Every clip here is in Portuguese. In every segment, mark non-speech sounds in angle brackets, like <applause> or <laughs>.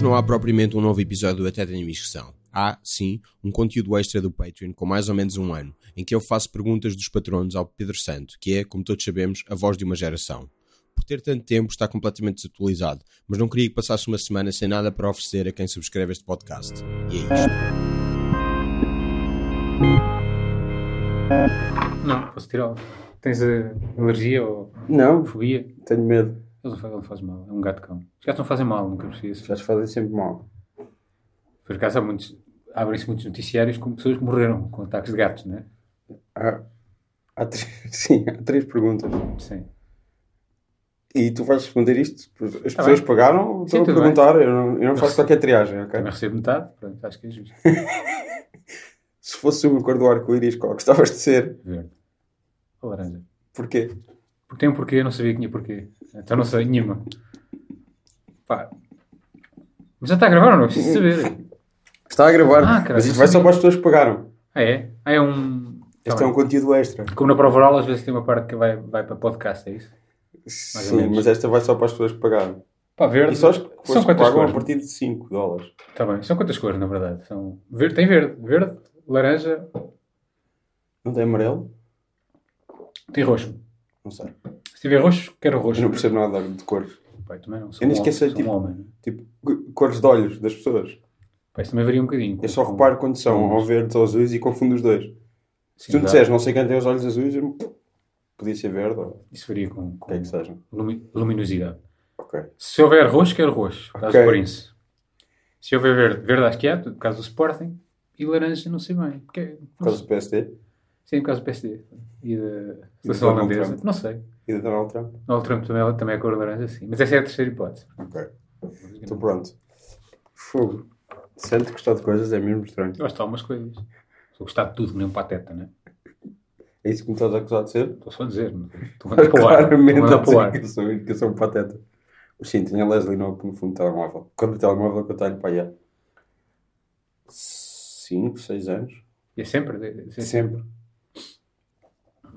Hoje não há propriamente um novo episódio do Até Tenho Inscrição. Há, sim, um conteúdo extra do Patreon com mais ou menos um ano, em que eu faço perguntas dos patronos ao Pedro Santo, que é, como todos sabemos, a voz de uma geração. Por ter tanto tempo, está completamente desatualizado, mas não queria que passasse uma semana sem nada para oferecer a quem subscreve este podcast. E é isto. Não, posso tirá-lo. Tens alergia ou Não, fobia? tenho medo. Ele não faz, ele faz mal. É um gato-cão. Os gatos não fazem mal, nunca percebi isso. Já te fazem sempre mal. Por acaso há muitos, abrem-se muitos noticiários com pessoas que morreram com ataques de gatos, não é? Há, há três, <laughs> sim, há três perguntas. Sim. E tu vais responder isto? As Tá pessoas bem. pagaram estão a bem. perguntar? Eu não, eu não faço qualquer triagem, ok? Também recebo metade, pronto, acho que é justo. <laughs> Se fosse uma cor do arco-íris, qual gostavas de ser? Verde. Ou laranja. Porquê? Porque tem um porquê, eu não sabia que tinha porquê. Então não sei, nenhuma. Pá. Mas já está a gravar ou não? Preciso saber. Está a gravar, Ah, caralho, mas isto vai só para as pessoas que pagaram. Ah, é? Ah, é um... Tá Este é bem. um conteúdo extra. Como na prova oral, às vezes tem uma parte que vai, vai para podcast, é isso? Mais Sim, mas esta vai só para as pessoas que pagaram. Pá, verde. E só as São quantas pagam cores? a partir de 5 dólares. Está bem. São quantas cores, na verdade? São... Verde, tem verde. Verde, laranja, Não tem amarelo? tem roxo. Não sei. Se tiver roxo, quero roxo. Eu não percebo nada de cores. Pai, também não. Sou Eu nem um homem, sou tipo- um homem. né? Tipo, cores de olhos das pessoas. Pai, isso também varia um bocadinho. Eu só reparo quando são ou verdes ou azuis e confundo os dois. Se Sim, tu me disseres, não sei quem tem os olhos azuis, eu... podia ser verde ou Isso varia com, com que é que seja. lumi- luminosidade. Ok. Se houver roxo, quero roxo. Por causa Ok. do Prince. Se houver verde, verde acho que é, por causa do Sporting. E laranja, não sei bem. Porque, Por causa do PSD Sim, por causa do PSD. E da seleção holandesa. Não sei. e do Donald Trump. Donald Trump também, também é cor laranja, sim. Mas essa é a terceira hipótese. Ok. Estou pronto. Fogo. Sente gostar de coisas é mesmo estranho. Gosto de algumas coisas. Sou gostar de tudo, nem um pateta, né? É isso que me estás a acusar de ser? Estou só a dizer. não- Estou a <laughs> mandar para o ar. Estou a Claramente a dizer que eu sou, que eu sou um pateta. Sim, tinha Leslie no, no fundo do telemóvel. Quando o telemóvel que eu tenho para aí há 5, 6 anos. E é sempre. é- é Sempre.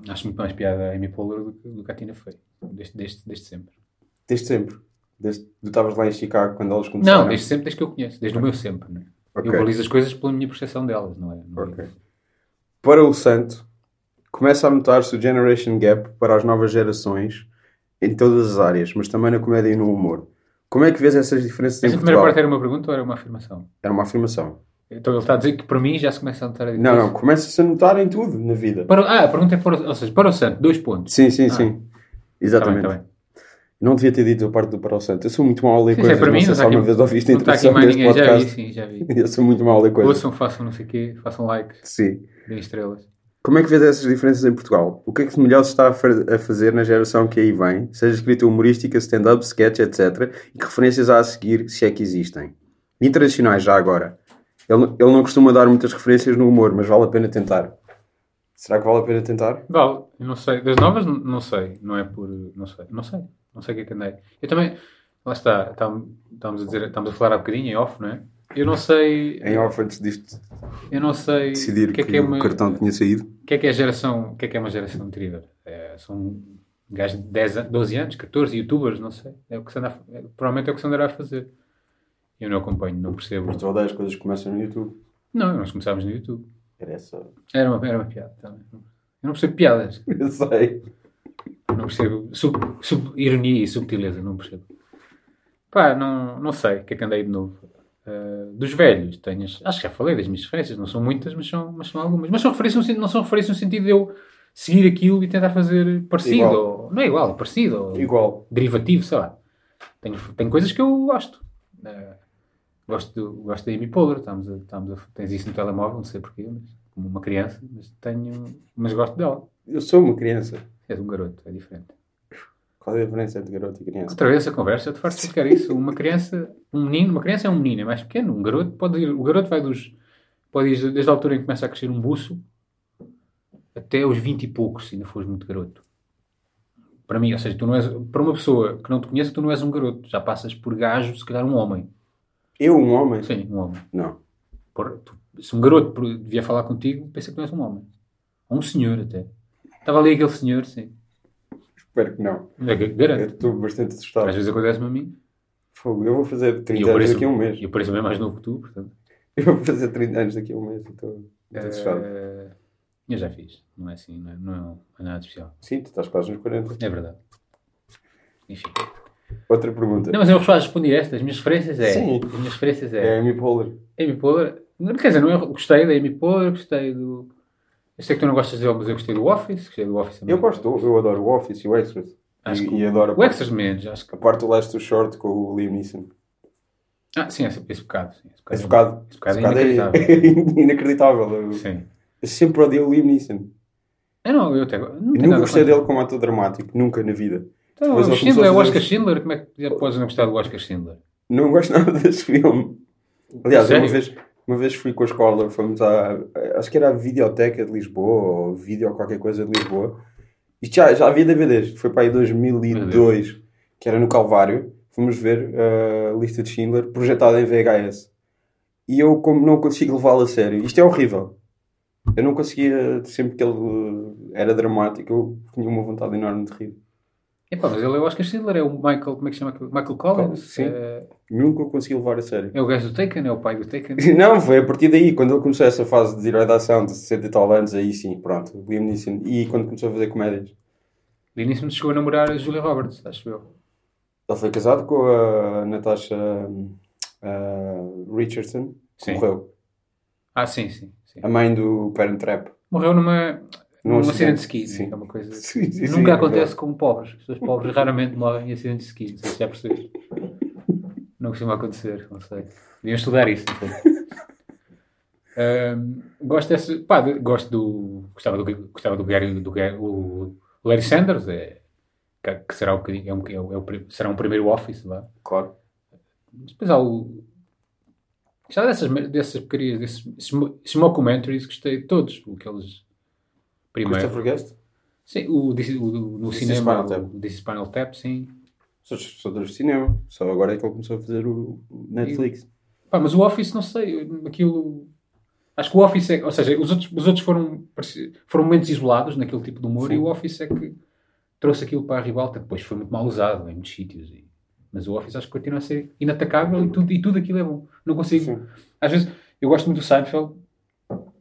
Acho muito mais piada a Amy Poehler do que, do que a Tina Fey. Desde, desde, desde sempre. Desde sempre. Desde tu estavas lá em Chicago quando elas começaram. Não, desde sempre, desde que eu conheço. Desde o meu sempre. Né? Ok. Eu balizo as coisas pela minha percepção delas, não é? Não é-. Para o Santo, começa a notar-se o generation gap para as novas gerações em todas as áreas, mas também na comédia e no humor. Como é que vês essas diferenças em Essa primeira Portugal? parte era uma pergunta ou era uma afirmação? Era uma afirmação. Então ele está a dizer que para mim já se começa a notar a Não, diferença. não, começa-se a notar em tudo na vida. Para, ah, a pergunta é para o, ou seja, para o Santo, dois pontos. Sim, sim, Ah. sim. Está bem, Exatamente. está bem. Não devia ter dito a parte do para o Santo. Eu sou muito mau a ler Sim, isso é coisas. para mim, não está aqui, alguma vez ouviste a está aqui introdução mais ninguém. Já vi, podcast. sim, já vi. <laughs> Eu sou muito mau a ler coisas. Ouçam, façam não sei o quê, façam like, Sim. deem estrelas. Como é que vês essas diferenças em Portugal? O que é que de melhor se está a fazer na geração que aí vem, seja escrita humorística, stand-up, sketch, etc. E que referências há a seguir, se é que existem? Internacionais, já agora. Ele, ele não costuma dar muitas referências no humor, mas vale a pena tentar. Será que vale a pena tentar? Vale, não sei. Das novas, não sei. Não é por. Não sei. Não sei. Não sei o que é que andei. Eu também. Lá está. Estávamos a dizer. Estamos a falar há bocadinho em off, não é? Eu não sei. Em off, antes disto, Eu não sei. decidir que que, é que é uma. o cartão tinha saído. O que é que é a geração. O que é que é uma geração anterior? É, são gajos de 10, an- 12 anos, 14 youtubers, não sei. É o que se anda é, provavelmente é o que se andará a fazer. Eu não acompanho, não percebo. Mas tu odeias coisas que começam no YouTube. Não, nós começámos no YouTube. Era essa. Era uma, era uma piada também. Eu não percebo piadas. <laughs> Eu sei. Não percebo. Sub, sub- ironia e subtileza, não percebo. Pá, não, não sei o que é que andei de novo. Uh, dos velhos, tenho, acho que já falei das minhas referências, não são muitas, mas são, mas são algumas. Mas são referências, não são referências no sentido de eu seguir aquilo e tentar fazer parecido. Ou, não é igual, parecido. Igual. derivativo, sei lá. Tenho, tenho coisas que eu gosto. Uh, gosto, do- gosto da Amy Poehler, estamos a, estamos a, tens isso no telemóvel, não sei porquê, mas, como uma criança, mas tenho, mas gosto dela. Eu sou uma criança. És um garoto, é diferente. Qual é a diferença entre garoto e criança? Outra vez essa conversa, te faz explicar isso. Uma criança, um menino, uma criança é um menino, é mais pequeno. Um garoto pode ir, o garoto vai dos, pode ir desde a altura em que começa a crescer um buço até os 20 e poucos, se ainda fores muito garoto. Para mim, ou seja, tu não és, para uma pessoa que não te conhece, tu não és um garoto. Já passas por gajo, se calhar um homem. Eu, um homem? Sim, um homem. Não. Porra, tu- se um garoto devia falar contigo, pensa que não és um homem. Ou um senhor até. Estava ali aquele senhor, sim. Espero que não. É, ga- Eu Garanto. estou bastante assustado. Às vezes acontece-me a mim. Fogo, eu vou fazer E 30 eu <laughs> anos daqui a um mês. eu pareço bem mais novo que tu, portanto. Eu vou fazer 30 anos daqui a um mês. Então, estou fechado. Eh, eu já fiz. Não é assim, não é, não é nada de especial. Sim, tu estás quase nos 40. É verdade. Enfim. Outra pergunta. Não, mas eu já respondi esta. As minhas referências é. Sim. As minhas referências É é. Amy Poehler. Amy Poehler. Quer dizer, não é, gostei da Amy Poehler, gostei do. Eu sei que tu não gostas dele, mas eu gostei do Office. Gostei do Office também. Eu gosto, eu adoro o Office e o Extras. Acho E, que e adoro O parte, Extras menos, acho que. a parte do Last Short com o Liam Neeson. Ah, sim, esse, esse bocado. Sim, esse Esse bocado, Esse bocado é esse bocado inacreditável. é <laughs> inacreditável. Eu, Sim. eu sempre odiei o Liam Neeson. Eu não, eu até. Não Eu nunca gostei dele como ator dramático. Nunca na vida. Então, Depois o Schindler, é o Oscar Schindler, como é que podes não gostar do Oscar Schindler? Não gosto nada desse filme. Aliás, Sério? uma vez, uma vez fui com a escola, fomos à. Acho que era a Videoteca de Lisboa, ou Vídeo ou qualquer coisa de Lisboa. Isto já, já havia DVDs, foi para aí 2002, que era no Calvário. Fomos ver uh, a lista de Schindler projetada em VHS. E eu, como não consigo levá-lo a sério, isto é horrível. Eu não conseguia, sempre que ele uh, era dramático, eu tinha uma vontade enorme de rir. Epá, mas ele é o Oscar Schindler, é o Michael, como é que chama? Michael Collins? Sim. É, Nunca o consegui levar a sério. é o gajo do Taken, é o pai do Taken. <laughs> Não, foi a partir daí, quando ele começou essa fase de herói da ação de 60 e tal anos, aí sim, pronto, Liam Neeson. E quando começou a fazer comédias. De início me chegou a namorar a Julia Roberts, acho eu. Ele foi casado com a Natasha uh, Richardson, que Sim. morreu. Ah, sim, sim. sim. A mãe do Parent Trap. Morreu numa, Num acidente de ski, sim. que é uma coisa Sim, sim, que sim, nunca é acontece com pobres. As pessoas pobres <laughs> raramente morrem em acidentes de ski, não sei se já percebes. Não costuma acontecer, não sei. Deviam estudar isso. <laughs> Ahm, gosto desse, pá, de- gosto do, gostava do, gostava do Gary, do Gary, o Larry Sanders, é, que, que será, um bocadinho- é um, é, o- é o será um primeiro office lá. Claro. Mas depois há o. Gostava dessas, dessas porcarias, desses esses mo- esses mockumentaries, gostei de todos. Aqueles. Primeiro. Christopher Guest? Sim, o, o, do- no This is cinema, Spinal Tap. o This is Spinal Tap, sim. Sou sou de cinema. Só agora é que ele começou a fazer o o Netflix. Pá, mas o Office, não sei, aquilo. Acho que o Office é. Ou seja, os outros, os outros foram, foram momentos isolados naquele tipo de humor Sim. e o Office é que trouxe aquilo para a ribalta. Depois foi muito mal usado em muitos sítios. e- Mas o Office acho que continua a ser inatacável e tudo, e tudo aquilo é bom. Não consigo. Sim. Às vezes, eu gosto muito do Seinfeld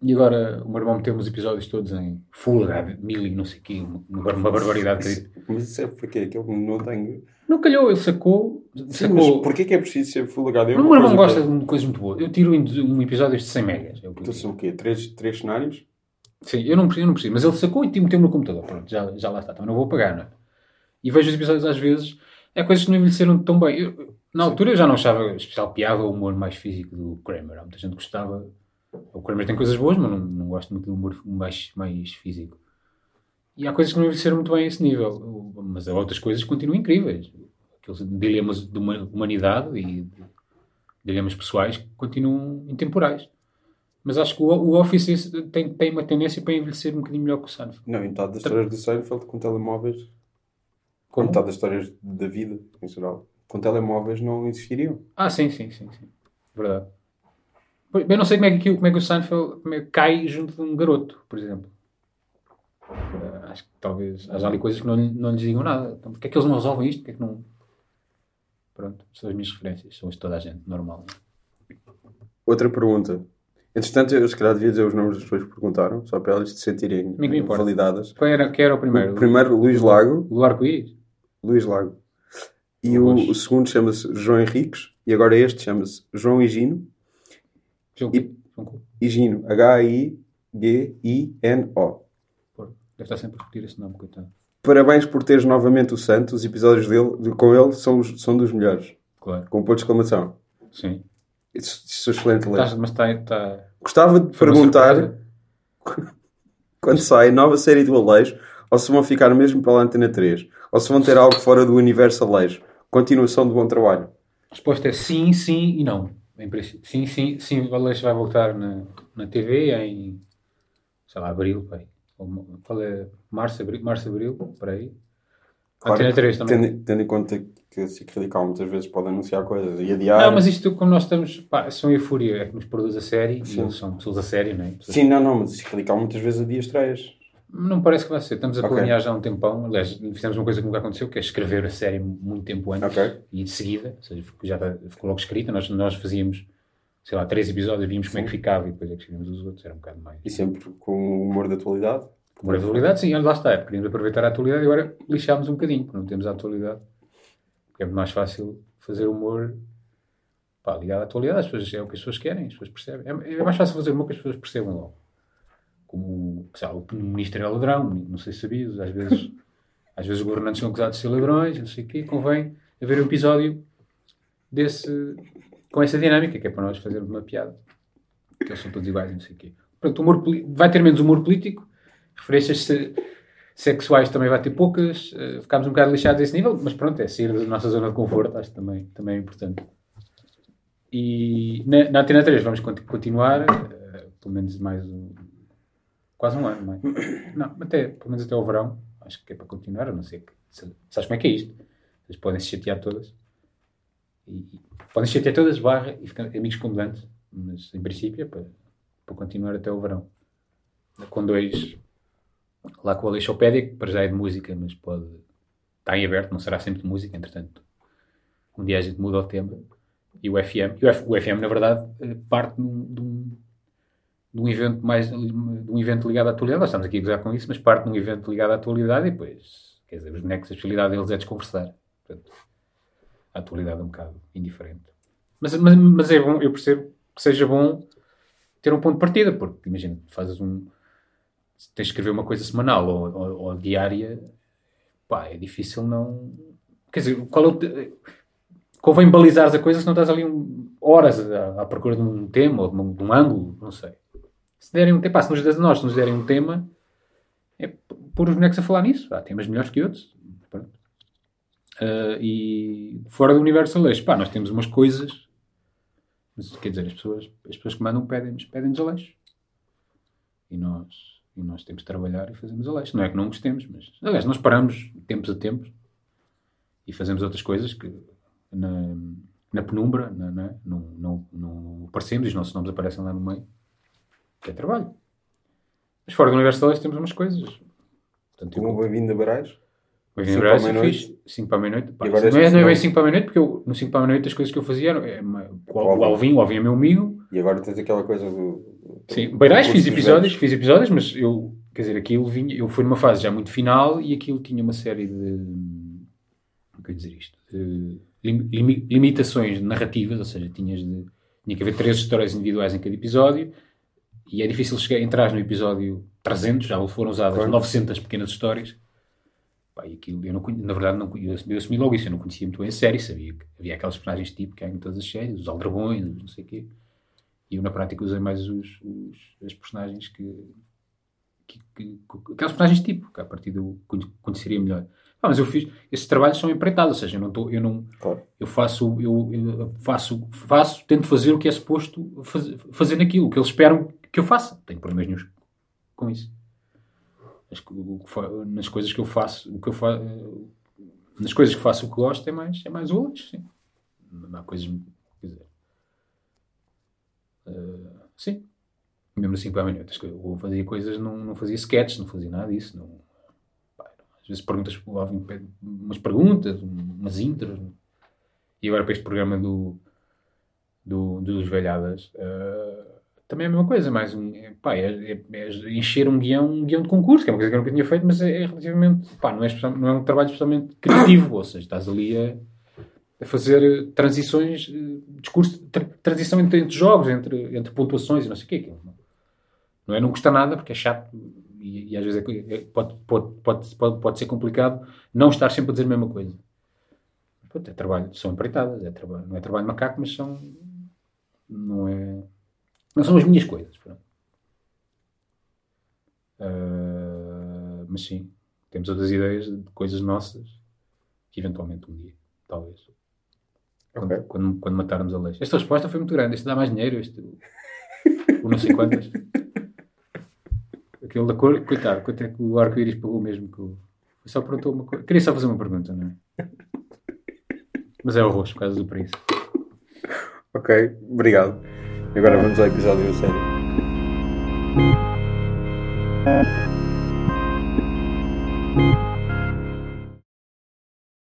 e agora o meu irmão meteu os episódios todos em Full HD, mil e não sei o quê, uma, uma barbaridade. Isso- Mas isso é porque aquele não tem. Não calhou, ele sacou. Sim, sacou mas porquê que é preciso ser Full HD? É o meu irmão gosta de coisas muito boas. Eu tiro um episódio de 100 megas. É o que Então são o quê? Três, três cenários? Sim, eu não, preciso, eu não preciso, mas ele sacou e meteu no computador. Pronto, já, já lá está. Também não vou pagar, não é? E vejo os episódios às vezes, é coisas que não envelheceram tão bem. Eu- na altura eu já não achava especial piada ou humor mais físico do Kramer. Há muita gente que gostava. O Kramer tem coisas boas, mas não, não gosto muito do humor mais, mais físico. E há coisas que não envelheceram muito bem a esse nível. Mas há outras coisas que continuam incríveis. Aqueles dilemas de huma- humanidade e dilemas pessoais que continuam intemporais. Mas acho que o, o Office tem, tem uma tendência para envelhecer um bocadinho melhor que o Seinfeld. Não, em metade das histórias do Seinfeld com telemóveis, Como? metade das histórias da vida em geral, com telemóveis não existiriam. Ah, sim, sim, sim, sim. Verdade. Eu não sei como é que, como é que o Seinfeld é que cai junto de um garoto, por exemplo. Eh, acho que talvez haja ali coisas que não, não lhes digam nada. Então, porque é que eles não resolvem isto? Porque é que não... Pronto, são as minhas referências. São as de toda a gente, normal. Outra pergunta. Entretanto, eu se calhar devia dizer os nomes das pessoas que perguntaram, só para elas se sentirem me validadas. Qual era, quem era o primeiro? O primeiro, Luís Lago. Do arco-íris? Luís Lago. E o, o segundo chama-se João Henriques. E agora este chama-se João Higino. João E- Couto. João Couto. Higino. H-I-G-I-N-O. Deve estar sempre a repetir esse nome, coitado. Parabéns por teres novamente o Santo. Os episódios dele, de- com ele são, os- são dos melhores. Claro, Com ponto de exclamação. sim. Isso, isso é excelente ler. Mas está... está... Gostava de foi perguntar quando sai nova série do Aleixo ou se vão ficar mesmo pela Antena 3 ou se vão ter algo fora do universo Aleixo. Continuação de bom trabalho. A resposta é sim, sim e não. Sim, sim, sim. O Aleixo vai voltar na, na TV em, sei lá, abril, pai. Ou Qual é? Março, abril, março, abril, por aí. Claro Antena que 3 também. Tendo, tendo em conta que a SIC Radical muitas vezes pode anunciar coisas e adiar. Não, mas isto, como nós estamos, pá, são euforia, é que nos produz a série, Sim. e eles são pessoas a série, não é? Pessoas- Sim, não, não, mas a SIC Radical muitas vezes adia estreias. Não parece que vai ser. Estamos a Ok. planear já há um tempão. Aliás, fizemos uma coisa que nunca aconteceu, que é escrever a série muito tempo antes Ok. e de seguida. Ou seja, já está- ficou logo escrita. Nós, nós fazíamos, sei lá, três episódios, víamos como é que ficava e depois é que escrevíamos os outros. Era um bocado mais. E sempre com o humor da atualidade. Por atualidade, sim, lá está. Queríamos aproveitar a atualidade e agora lixámos um bocadinho, porque não temos a atualidade. Porque é muito mais fácil fazer humor pá, ligado à atualidade. As pessoas, é o que as pessoas querem, as pessoas percebem. É, é mais fácil fazer humor que as pessoas percebam logo. Como lá, o ministro é ladrão, não sei se sabias, às vezes, <laughs> às vezes os governantes são acusados de ser ladrões, não sei o quê. Convém haver um episódio desse, com essa dinâmica, que é para nós fazermos uma piada. Que eles são todos iguais, não sei o quê. Portanto, humor, vai ter menos humor político, referências se- sexuais também vai ter poucas, eh, ficámos um bocado lixados a esse nível, mas pronto, é sair da nossa zona de conforto, acho que também, também é importante. E na, na Antena 3 vamos conti- continuar, eh, pelo menos mais um, quase um ano, não é? <clears throat> Não, até, pelo menos até o verão, acho que é para continuar, a não sei que, se- sabes como é que é isto? Vocês podem se chatear todas, e, e podem se chatear todas, barra, e ficar amigos comandantes, mas em princípio é para, para continuar até o verão. Com dois, lá com a Aleixopédia, que para já é de música, mas pode. Está em aberto, não será sempre de música, entretanto. Um dia a gente muda o tema. E o FM. E o, F- o FM, na verdade, eh, parte de um, de um, evento mais. de um evento ligado à atualidade. Nós estamos aqui a gozar com isso, mas parte de um evento ligado à atualidade e depois. Quer dizer, os bonecos, a especialidade deles é desconversar. Portanto, a atualidade é um bocado indiferente. Mas, mas, mas é bom, eu percebo que seja bom ter um ponto de partida, porque imagina, fazes um. Tens de escrever uma coisa semanal ou, ou, ou diária, pá, é difícil não. Quer dizer, qual é o. Convém balizares a coisa se não estás ali um- horas à, à procura de um tema ou de um, de um ângulo, não sei. Se derem um tema, se nos, nós, se nos derem um tema, é pôr os bonecos a falar nisso. Há temas melhores que outros. Ah, e fora do universo Aleixo, pá, nós temos umas coisas, mas quer dizer, as pessoas, as pessoas que mandam pedem-nos pedem Aleixo. E nós, e nós temos de trabalhar e fazemos Aleixo. Não é que não gostemos, mas aliás, nós paramos tempos a tempos e fazemos outras coisas que na, na penumbra na, na, não, não, não aparecemos e os nossos nomes aparecem lá no meio, que é trabalho. Mas fora do universo Aleixo temos umas coisas. Portanto, eu- Como bem-vindo a Barais. Para a Brasil meia-noite. fiz 5 para a meia-noite. Não é, não é bem 5 para a meia-noite, porque eu, no 5 para a meia-noite as coisas que eu fazia eram. É, o, o Alvin, o Alvin é meu amigo. E agora tens aquela coisa do. Sim, Beirais fiz episódios, fiz episódios, mas eu, quer dizer, aquilo vinha, eu fui numa fase já muito final e aquilo tinha uma série de. Como é que eu ia dizer isto? De lim- limi- limitações narrativas, ou seja, tinhas de, tinha que haver três histórias individuais em cada episódio e é difícil chegar, entrar no episódio 300, já foram usadas Claro. 900 pequenas histórias. Pá, aquilo, eu não, na verdade, não, eu assumi, eu assumi logo isso, eu não conhecia muito bem a série, sabia que havia aqueles personagens tipo que há em todas as séries, os aldrabões, não sei o quê. E eu, na prática, usei mais os, os, as personagens que, que, que- que- Aqueles personagens tipo, que a partir conhe- conheceria melhor. Ah, mas eu fiz. Esses trabalhos são empreitados, ou seja, eu não estou. Eu, não, Claro. eu faço. Eu, eu faço, faço. Tento fazer o que é suposto faz, fazer naquilo, o que eles esperam que eu faça. Tenho problemas nenhum com isso. Nas coisas que eu faço, o que eu fa, nas coisas que faço o que gosto é mais, é mais o lanche, sim. Não há coisas. Quer dizer. eh, sim. Mesmo assim, para a minha eu fazia coisas, não, não fazia sketches, não fazia nada disso. Não, às vezes perguntas, umas perguntas, umas intros. E agora para este programa do, do, dos velhadas, eh, também é a mesma coisa, mais um, é, pá, é, é- é encher um guião, um guião de concurso, que é uma coisa que eu nunca tinha feito, mas é, é relativamente, pá, não é, não é um trabalho especialmente criativo, ou seja, estás ali a, a fazer transições, eh, discurso, tra- transição entre, entre jogos, entre, entre pontuações e não sei o quê. aquilo Não, não é não custa nada, porque é chato e, e às vezes é é- pode, pode, pode, pode, pode ser complicado não estar sempre a dizer a mesma coisa. É trabalho, são empreitadas, é trabalho, não é trabalho macaco, mas são, não é, não são as minhas coisas. Ah, mas sim, temos outras ideias de coisas nossas que eventualmente um dia, talvez. Quando, Ok. quando, quando matarmos a lei. Esta resposta foi muito grande. Este dá mais dinheiro, este. O não sei quantas. Aquele da cor, coitado, quanto é que o arco-íris pagou mesmo? Que o... Só perguntou uma coisa. Queria só fazer uma pergunta, não é? Mas é o rosto, por causa do preço. Ok, obrigado. Agora vamos ao episódio. Tchau.